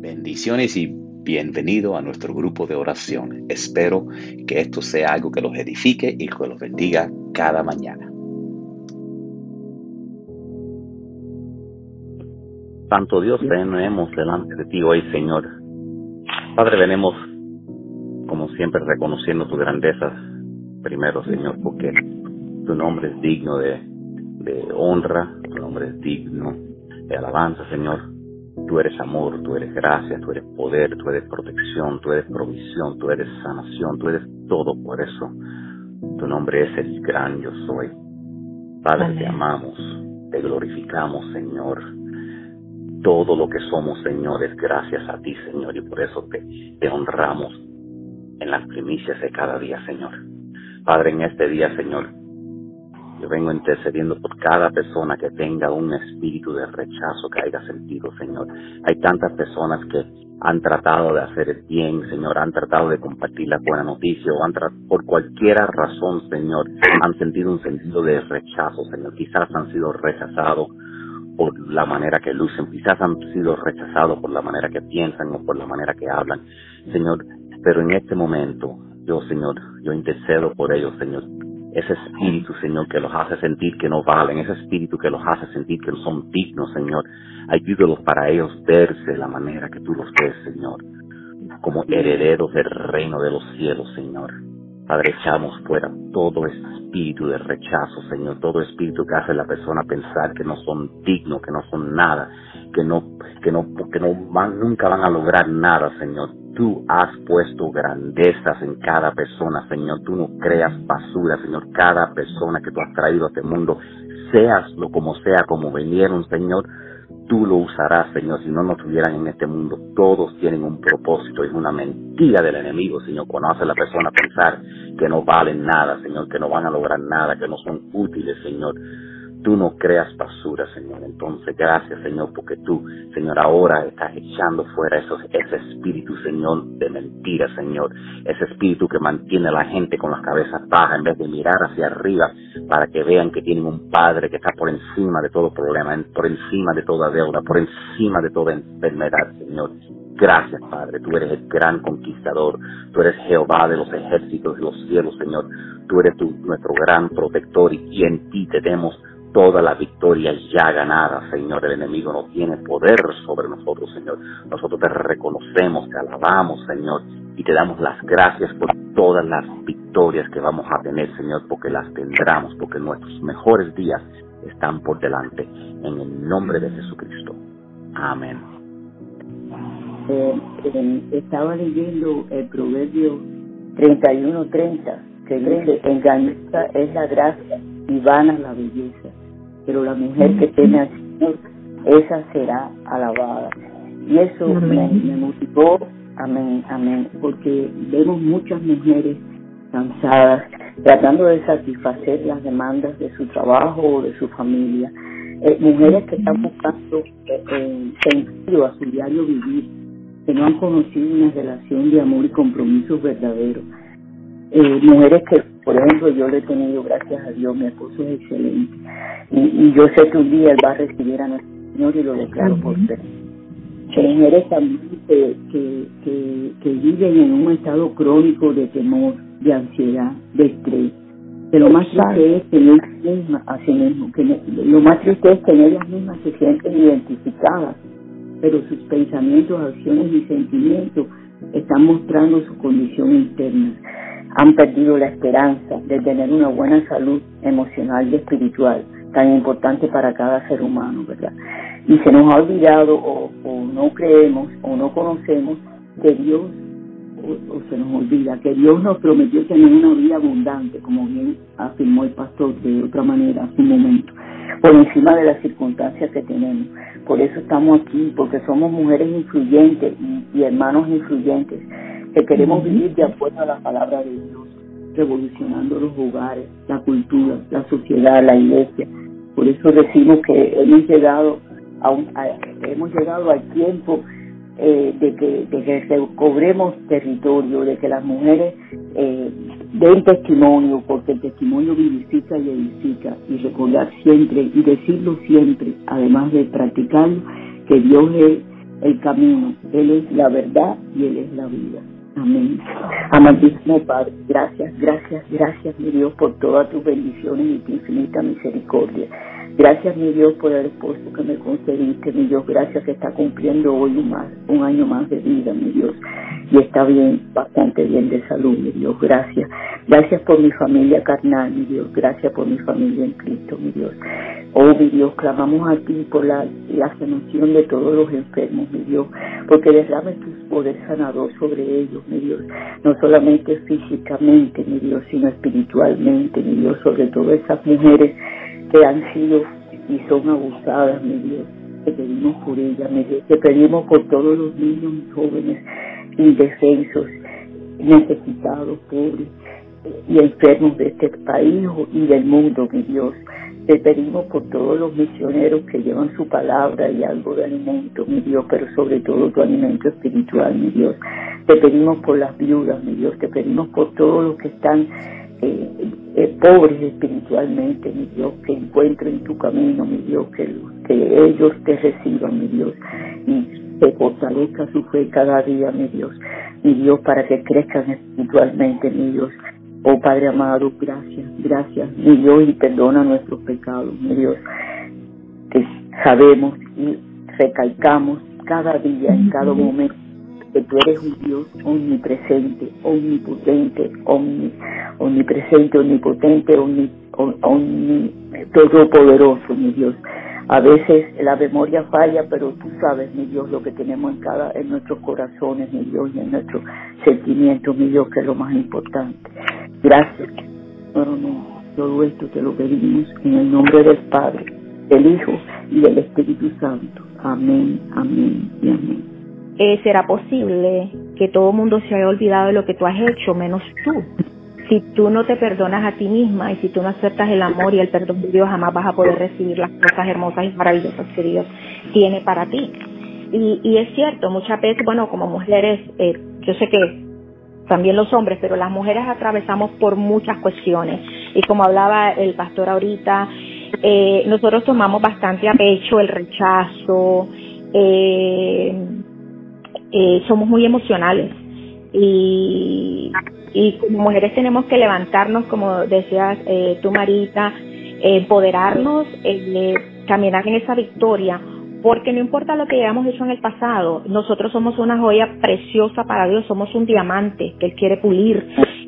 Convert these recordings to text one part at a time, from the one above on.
Bendiciones y bienvenido a nuestro grupo de oración. Espero que esto sea algo que los edifique y que los bendiga cada mañana. Santo Dios, venemos delante de ti hoy, Señor. Padre, venemos como siempre reconociendo tu grandeza primero, Señor, porque tu nombre es digno de, de honra, tu nombre es digno de alabanza, Señor. Tú eres amor, tú eres gracia, tú eres poder, tú eres protección, tú eres provisión, tú eres sanación, tú eres todo por eso. Tu nombre es el gran yo soy. Padre, te amamos, te glorificamos, Señor. Todo lo que somos, Señor, es gracias a ti, Señor, y por eso te, te honramos en las primicias de cada día, Señor. Padre, en este día, Señor, yo vengo intercediendo por cada persona que tenga un espíritu de rechazo que haya sentido, Señor. Hay tantas personas que han tratado de hacer el bien, Señor, han tratado de compartir la buena noticia o han por cualquier razón, Señor, han sentido un sentido de rechazo, Señor. Quizás han sido rechazados por la manera que lucen, quizás han sido rechazados por la manera que piensan o por la manera que hablan, Señor. Pero en este momento, yo, Señor, yo intercedo por ellos, Señor ese espíritu, Señor, que los hace sentir que no valen, ese espíritu que los hace sentir que no son dignos, Señor. Ayúdalos para ellos verse de la manera que tú los ves, Señor, como herederos del reino de los cielos, Señor. Padre, echamos fuera todo espíritu de rechazo, Señor, todo espíritu que hace a la persona pensar que no son dignos, que no son nada, que no, que no, que no van, nunca van a lograr nada, Señor tú has puesto grandezas en cada persona, Señor. Tú no creas basura, Señor. Cada persona que tú has traído a este mundo, seas lo como sea, como vinieron, Señor, tú lo usarás, Señor. Si no nos tuvieran en este mundo, todos tienen un propósito. Es una mentira del enemigo, Señor. Cuando hace la persona pensar que no valen nada, Señor, que no van a lograr nada, que no son útiles, Señor tú no creas basura, Señor. Entonces, gracias, Señor, porque tú, Señor, ahora estás echando fuera esos, ese espíritu, Señor, de mentira, Señor. Ese espíritu que mantiene a la gente con las cabezas bajas en vez de mirar hacia arriba para que vean que tienen un Padre que está por encima de todo problema, por encima de toda deuda, por encima de toda enfermedad, Señor. Gracias, Padre. Tú eres el gran conquistador. Tú eres Jehová de los ejércitos de los cielos, Señor. Tú eres tu, nuestro gran protector y en ti tenemos toda la victoria ya ganada, Señor. El enemigo no tiene poder sobre nosotros, Señor. Nosotros te reconocemos, te alabamos, Señor, y te damos las gracias por todas las victorias que vamos a tener, Señor, porque las tendremos, porque nuestros mejores días están por delante. En el nombre de Jesucristo. Amén. Eh, eh, estaba leyendo el proverbio 31-30, que dice, engañosa es la gracia y vana la belleza pero la mujer que teme al Señor, esa será alabada. Y eso me, motivó, amén, amén, porque vemos muchas mujeres cansadas, tratando de satisfacer las demandas de su trabajo o de su familia. Eh, mujeres que están buscando eh, sentido a su diario vivir, que no han conocido una relación de amor y compromiso verdadero. Eh, mujeres que, por ejemplo, yo le he tenido, gracias a Dios, mi esposo es excelente. Y, yo sé que un día él va a recibir a nuestro Señor y lo declaro por fe. Mujeres también que, que, que, viven en un estado crónico de temor, de ansiedad, de estrés. Que lo más triste es que ellas mismas, así mismo, que lo más triste es que ellas mismas se sienten identificadas, pero sus pensamientos, acciones y sentimientos están mostrando su condición interna han perdido la esperanza de tener una buena salud emocional y espiritual, tan importante para cada ser humano, ¿verdad? Y se nos ha olvidado o, no creemos o no conocemos que Dios, o, se nos olvida, que Dios nos prometió tener una vida abundante, como bien afirmó el pastor de otra manera hace un momento, por encima de las circunstancias que tenemos. Por eso estamos aquí, porque somos mujeres influyentes y hermanos influyentes que queremos vivir de acuerdo a la palabra de Dios, revolucionando los hogares, la cultura, la sociedad, la iglesia. Por eso decimos que hemos llegado a, hemos llegado al tiempo eh, de, que, de que cobremos territorio, de que las mujeres eh, den testimonio, porque el testimonio vivifica y edifica, y recordar siempre y decirlo siempre, además de practicarlo, que Dios es el camino. Él es la verdad y Él es la vida. Amén. Amadísimo Padre, gracias, gracias, gracias, mi Dios, por todas tus bendiciones y tu infinita misericordia. Gracias, mi Dios, por el esposo que me concediste, mi Dios. Gracias que está cumpliendo hoy un año más de vida, mi Dios. Y está bien, bastante bien de salud, mi Dios. Gracias. Gracias por mi familia carnal, mi Dios. Gracias por mi familia en Cristo, mi Dios. Oh, mi Dios, clamamos a ti por la, la sanación de todos los enfermos, mi Dios. Porque derrames tu poder sanador sobre ellos, mi Dios. No solamente físicamente, mi Dios, sino espiritualmente, mi Dios. Sobre todo esas mujeres que han sido y son abusadas, mi Dios. Te pedimos por ellas, mi Dios. Te pedimos por todos los niños y jóvenes indefensos, necesitados, pobres y enfermos de este país y del mundo, mi Dios. Te pedimos por todos los misioneros que llevan su palabra y algo de alimento, mi Dios, pero sobre todo tu alimento espiritual, mi Dios. Te pedimos por las viudas, mi Dios. Te pedimos por todos los que están eh, eh, pobres espiritualmente, mi Dios, que encuentren tu camino, mi Dios, que, que ellos te reciban, mi Dios, y que fortalezca su fe cada día, mi Dios, mi Dios, para que crezcan espiritualmente, mi Dios. Oh Padre amado, gracias, gracias, mi Dios, y perdona nuestros pecados, mi Dios. Que sabemos y recalcamos cada día, en cada momento, que tú eres un Dios omnipresente, omnipotente, omni, omnipresente, omnipotente, omni, omni, todopoderoso, mi Dios. A veces la memoria falla, pero tú sabes, mi Dios, lo que tenemos en cada, en nuestros corazones, mi Dios, y en nuestros sentimientos, mi Dios, que es lo más importante. Gracias. todo esto te lo pedimos en el nombre del Padre, del Hijo y del Espíritu Santo. Amén, amén y amén eh, será posible que todo el mundo se haya olvidado de lo que tú has hecho, menos tú. Si tú no te perdonas a ti misma y si tú no aceptas el amor y el perdón de Dios, jamás vas a poder recibir las cosas hermosas y maravillosas que Dios tiene para ti. Y, y es cierto, muchas veces, bueno, como mujeres, eh, yo sé que también los hombres, pero las mujeres atravesamos por muchas cuestiones. Y como hablaba el pastor ahorita, eh, nosotros tomamos bastante a pecho el rechazo, eh, eh, somos muy emocionales y, y como mujeres tenemos que levantarnos, como decías eh, tú, Marita, empoderarnos, eh, caminar en esa victoria, porque no importa lo que hayamos hecho en el pasado, nosotros somos una joya preciosa para Dios, somos un diamante que Él quiere pulir,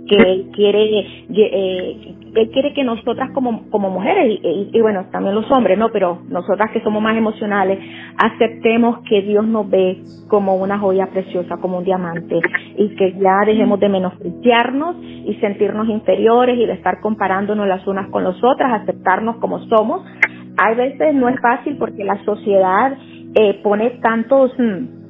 que Él quiere, eh, Él quiere que nosotras como, como mujeres, y, bueno, también los hombres, ¿no? Pero nosotras que somos más emocionales, aceptemos que Dios nos ve como una joya preciosa, como un diamante, y que ya dejemos de menospreciarnos y sentirnos inferiores y de estar comparándonos las unas con las otras, aceptarnos como somos. Hay veces no es fácil porque la sociedad eh, pone tantos... Mm,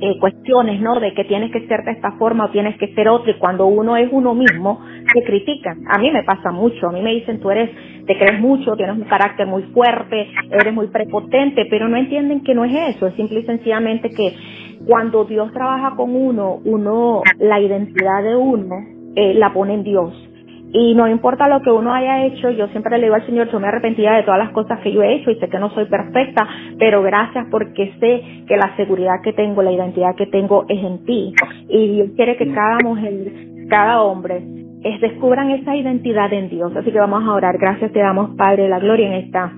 eh, cuestiones, ¿no? De que tienes que ser de esta forma o tienes que ser otro y cuando uno es uno mismo, se critican. A mí me pasa mucho, a mí me dicen tú eres, te crees mucho, tienes un carácter muy fuerte, eres muy prepotente, pero no entienden que no es eso, es simple y sencillamente que cuando Dios trabaja con uno, uno, la identidad de uno, eh, la pone en Dios y no importa lo que uno haya hecho, yo siempre le digo al Señor, yo me arrepentía de todas las cosas que yo he hecho y sé que no soy perfecta, pero gracias porque sé que la seguridad que tengo, la identidad que tengo es en ti. Y Dios quiere que cada mujer, cada hombre, es, descubran esa identidad en Dios. Así que vamos a orar. Gracias te damos, Padre de la Gloria, en esta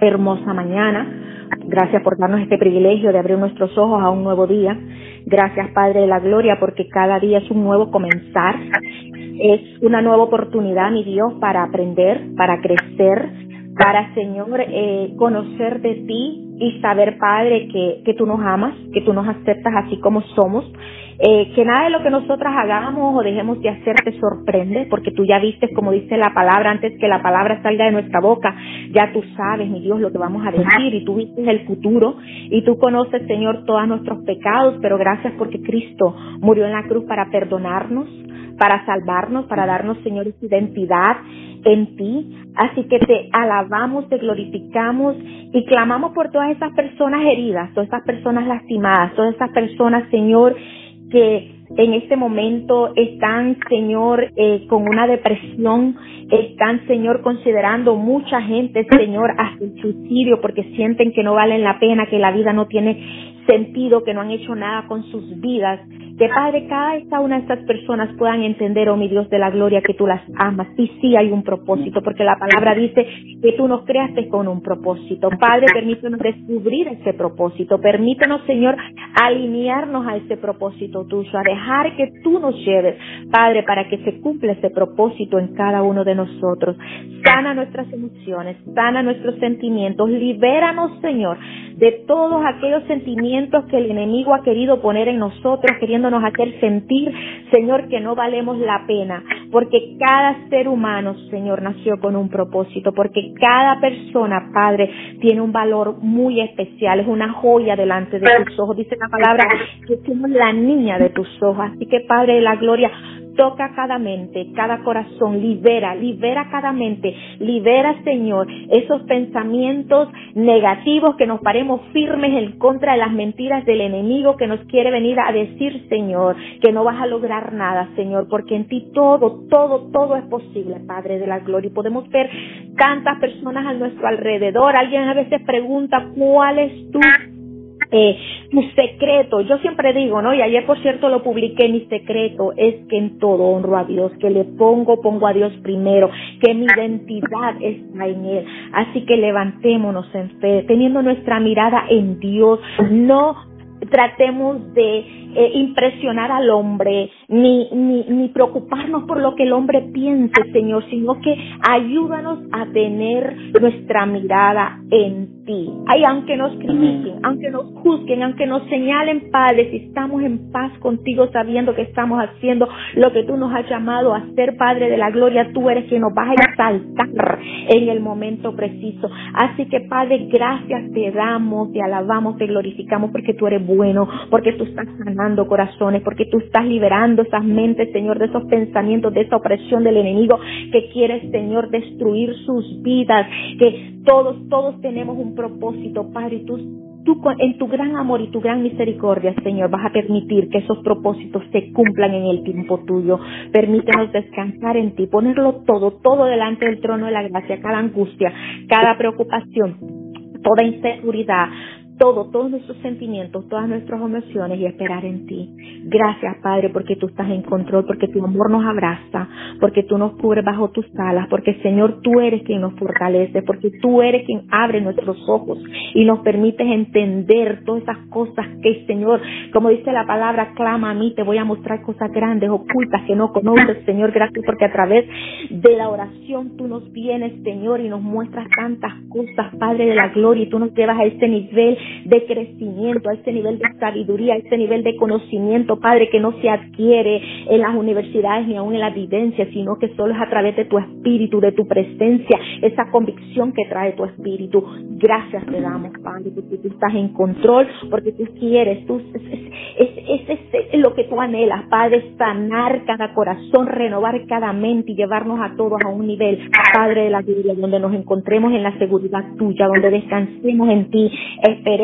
hermosa mañana. Gracias por darnos este privilegio de abrir nuestros ojos a un nuevo día. Gracias, Padre de la Gloria, porque cada día es un nuevo comenzar es una nueva oportunidad, mi Dios, para aprender, para crecer, para, Señor, eh, conocer de ti y saber, Padre, que, que tú nos amas, que tú nos aceptas así como somos. Eh, que nada de lo que nosotras hagamos o dejemos de hacer te sorprende, porque tú ya viste, como dice la palabra, antes que la palabra salga de nuestra boca, ya tú sabes, mi Dios, lo que vamos a decir y tú viste el futuro y tú conoces, Señor, todos nuestros pecados, pero gracias porque Cristo murió en la cruz para perdonarnos, para salvarnos, para darnos, Señor, esa identidad en ti. Así que te alabamos, te glorificamos y clamamos por todas esas personas heridas, todas esas personas lastimadas, todas esas personas, Señor, que en este momento están, Señor, eh, con una depresión, están, Señor, considerando mucha gente, Señor, hasta el suicidio porque sienten que no valen la pena, que la vida no tiene sentido, que no han hecho nada con sus vidas. Que Padre, cada una de estas personas puedan entender, oh mi Dios de la gloria, que tú las amas. Y sí hay un propósito, porque la palabra dice que tú nos creaste con un propósito. Padre, permítanos descubrir ese propósito. Permítanos, Señor, alinearnos a ese propósito tuyo, a dejar que tú nos lleves, Padre, para que se cumpla ese propósito en cada uno de nosotros. Sana nuestras emociones, sana nuestros sentimientos, libéranos, Señor, de todos aquellos sentimientos que el enemigo ha querido poner en nosotros, queriéndonos hacer sentir, Señor, que no valemos la pena, porque cada ser humano, Señor, nació con un propósito, porque cada persona, Padre, tiene un valor muy especial, es una joya delante de tus ojos, dice la palabra que somos la niña de tus ojos, así que Padre de la gloria, toca cada mente, cada corazón, libera, libera cada mente, libera, Señor, esos pensamientos negativos que nos paremos firmes en contra de las mentiras del enemigo que nos quiere venir a decir, Señor, que no vas a lograr nada, Señor, porque en ti todo, todo, todo es posible, Padre de la Gloria. Y podemos ver tantas personas a nuestro alrededor. Alguien a veces pregunta, ¿cuál es tu eh, tu secreto, yo siempre digo, ¿no? Y ayer por cierto lo publiqué, mi secreto es que en todo honro a Dios, que le pongo, pongo a Dios primero, que mi identidad está en Él. Así que levantémonos en fe, teniendo nuestra mirada en Dios, no tratemos de eh, impresionar al hombre, ni, ni, ni preocuparnos por lo que el hombre piense, Señor, sino que ayúdanos a tener nuestra mirada en ti. Ay, aunque nos critiquen, aunque nos juzguen, aunque nos señalen, Padre, si estamos en paz contigo sabiendo que estamos haciendo lo que tú nos has llamado a ser, Padre de la gloria, tú eres quien nos vas a exaltar en el momento preciso. Así que, Padre, gracias te damos, te alabamos, te glorificamos porque tú eres bueno, porque tú estás sanando corazones, porque tú estás liberando esas mentes, Señor, de esos pensamientos, de esa opresión del enemigo que quiere, Señor, destruir sus vidas, que todos, todos tenemos un propósito, Padre, y tú en tu gran amor y tu gran misericordia, Señor, vas a permitir que esos propósitos se cumplan en el tiempo tuyo. Permítenos descansar en ti, ponerlo todo, todo delante del trono de la gracia, cada angustia, cada preocupación, toda inseguridad, todo, todos nuestros sentimientos, todas nuestras emociones y esperar en ti. Gracias, Padre, porque tú estás en control, porque tu amor nos abraza, porque tú nos cubres bajo tus alas, porque Señor, tú eres quien nos fortalece, porque tú eres quien abre nuestros ojos y nos permites entender todas esas cosas que, Señor, como dice la palabra, clama a mí, te voy a mostrar cosas grandes, ocultas que no conoces, Señor. Gracias porque a través de la oración tú nos vienes, Señor, y nos muestras tantas cosas, Padre de la gloria, y tú nos llevas a ese nivel de crecimiento, a ese nivel de sabiduría, a ese nivel de conocimiento, Padre, que no se adquiere en las universidades ni aún en la vivencia, sino que solo es a través de tu espíritu, de tu presencia, esa convicción que trae tu espíritu. Gracias te damos, Padre, porque tú estás en control, porque tú quieres, tú es, es, es, lo que tú anhelas, Padre, sanar cada corazón, renovar cada mente y llevarnos a todos a un nivel, Padre de la vida, donde nos encontremos en la seguridad tuya, donde descansemos en ti,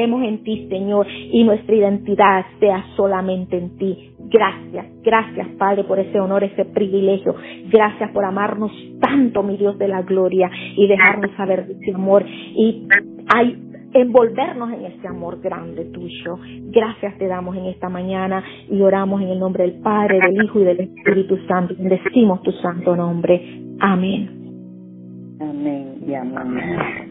en ti, Señor, y nuestra identidad sea solamente en ti. Gracias, gracias Padre por ese honor, ese privilegio. Gracias por amarnos tanto, mi Dios de la gloria, y dejarnos saber de ese amor. Y hay envolvernos en ese amor grande tuyo. Gracias te damos en esta mañana y oramos en el nombre del Padre, del Hijo y del Espíritu Santo. Bendecimos tu santo nombre. Amén. Amén amén.